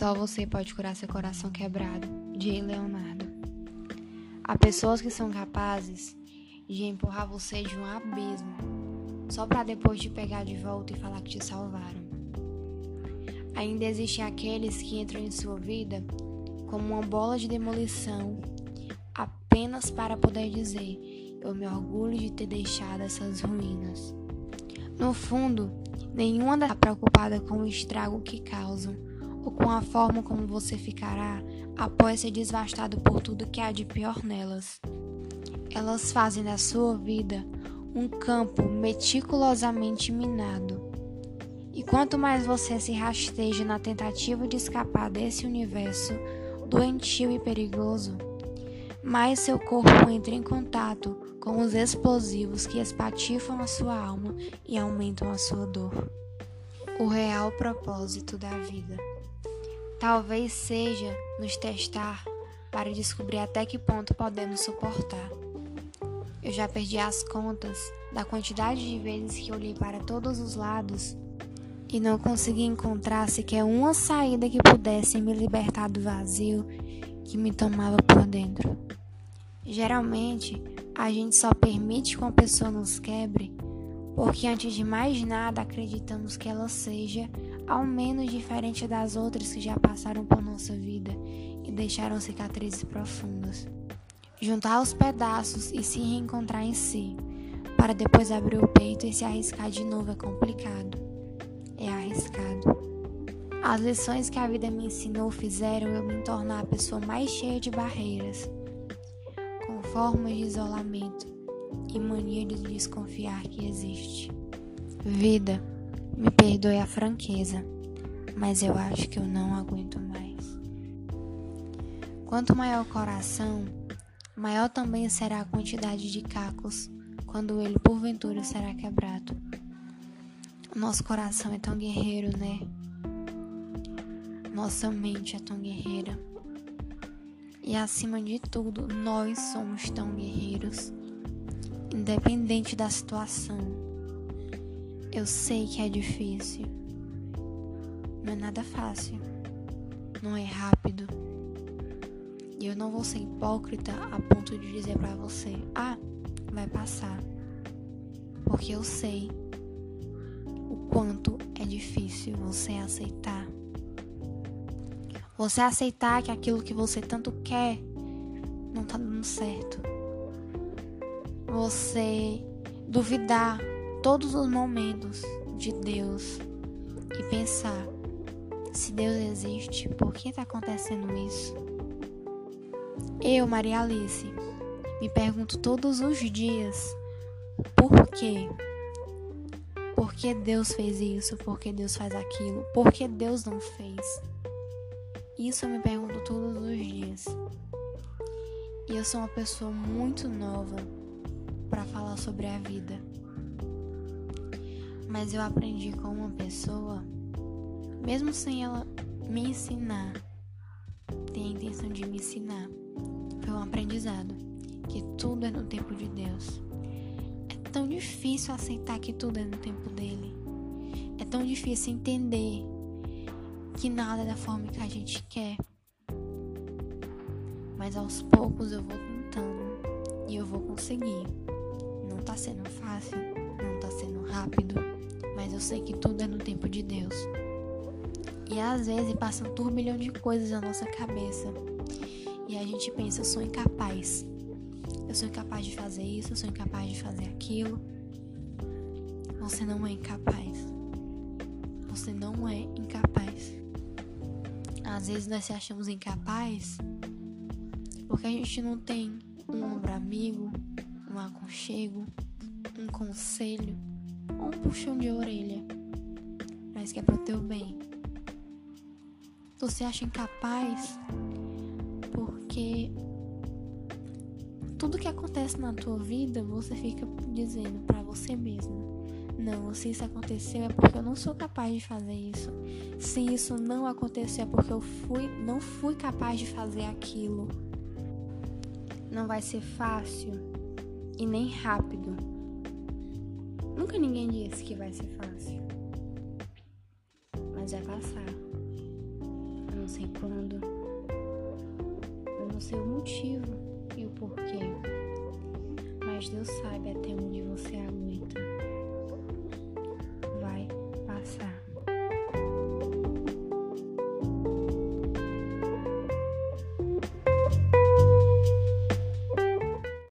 Só você pode curar seu coração quebrado. de Leonardo. Há pessoas que são capazes de empurrar você de um abismo só para depois te pegar de volta e falar que te salvaram. Ainda existem aqueles que entram em sua vida como uma bola de demolição apenas para poder dizer: Eu me orgulho de ter deixado essas ruínas. No fundo, nenhuma está preocupada com o estrago que causam ou com a forma como você ficará após ser devastado por tudo que há de pior nelas. Elas fazem da sua vida um campo meticulosamente minado. E quanto mais você se rasteja na tentativa de escapar desse universo doentio e perigoso, mais seu corpo entra em contato com os explosivos que espatifam a sua alma e aumentam a sua dor. O real propósito da vida. Talvez seja nos testar para descobrir até que ponto podemos suportar. Eu já perdi as contas da quantidade de vezes que olhei para todos os lados e não consegui encontrar sequer uma saída que pudesse me libertar do vazio que me tomava por dentro. Geralmente, a gente só permite que uma pessoa nos quebre porque, antes de mais nada, acreditamos que ela seja ao menos diferente das outras que já passaram por nossa vida e deixaram cicatrizes profundas. Juntar os pedaços e se reencontrar em si, para depois abrir o peito e se arriscar de novo é complicado. É arriscado. As lições que a vida me ensinou fizeram eu me tornar a pessoa mais cheia de barreiras, com formas de isolamento e mania de desconfiar que existe. Vida me perdoe a franqueza, mas eu acho que eu não aguento mais. Quanto maior o coração, maior também será a quantidade de cacos quando ele porventura será quebrado. Nosso coração é tão guerreiro, né? Nossa mente é tão guerreira. E acima de tudo, nós somos tão guerreiros, independente da situação. Eu sei que é difícil. Não é nada fácil. Não é rápido. E eu não vou ser hipócrita a ponto de dizer para você: "Ah, vai passar". Porque eu sei o quanto é difícil você aceitar. Você aceitar que aquilo que você tanto quer não tá dando certo. Você duvidar todos os momentos de Deus e pensar: se Deus existe, por que está acontecendo isso? Eu, Maria Alice, me pergunto todos os dias: por quê? Por que Deus fez isso? Por que Deus faz aquilo? Por que Deus não fez? Isso eu me pergunto todos os dias. E eu sou uma pessoa muito nova para falar sobre a vida mas eu aprendi com uma pessoa, mesmo sem ela me ensinar, tem a intenção de me ensinar. Foi um aprendizado, que tudo é no tempo de Deus. É tão difícil aceitar que tudo é no tempo dele. É tão difícil entender que nada é da forma que a gente quer. Mas aos poucos eu vou tentando e eu vou conseguir. Não tá sendo fácil, não tá sendo rápido mas eu sei que tudo é no tempo de Deus. E às vezes passa um turbilhão de coisas na nossa cabeça. E a gente pensa, eu sou incapaz. Eu sou incapaz de fazer isso, eu sou incapaz de fazer aquilo. Você não é incapaz. Você não é incapaz. Às vezes nós se achamos incapaz porque a gente não tem um ombro amigo, um aconchego, um conselho ou um puxão de orelha, mas que é pro teu bem. Você acha incapaz porque tudo que acontece na tua vida você fica dizendo para você mesmo. Não, se isso aconteceu é porque eu não sou capaz de fazer isso. Se isso não aconteceu é porque eu fui, não fui capaz de fazer aquilo. Não vai ser fácil e nem rápido Nunca ninguém disse que vai ser fácil. Mas vai passar. Um sei quando. Eu não sei o motivo e o porquê. Mas Deus sabe até onde você aguenta.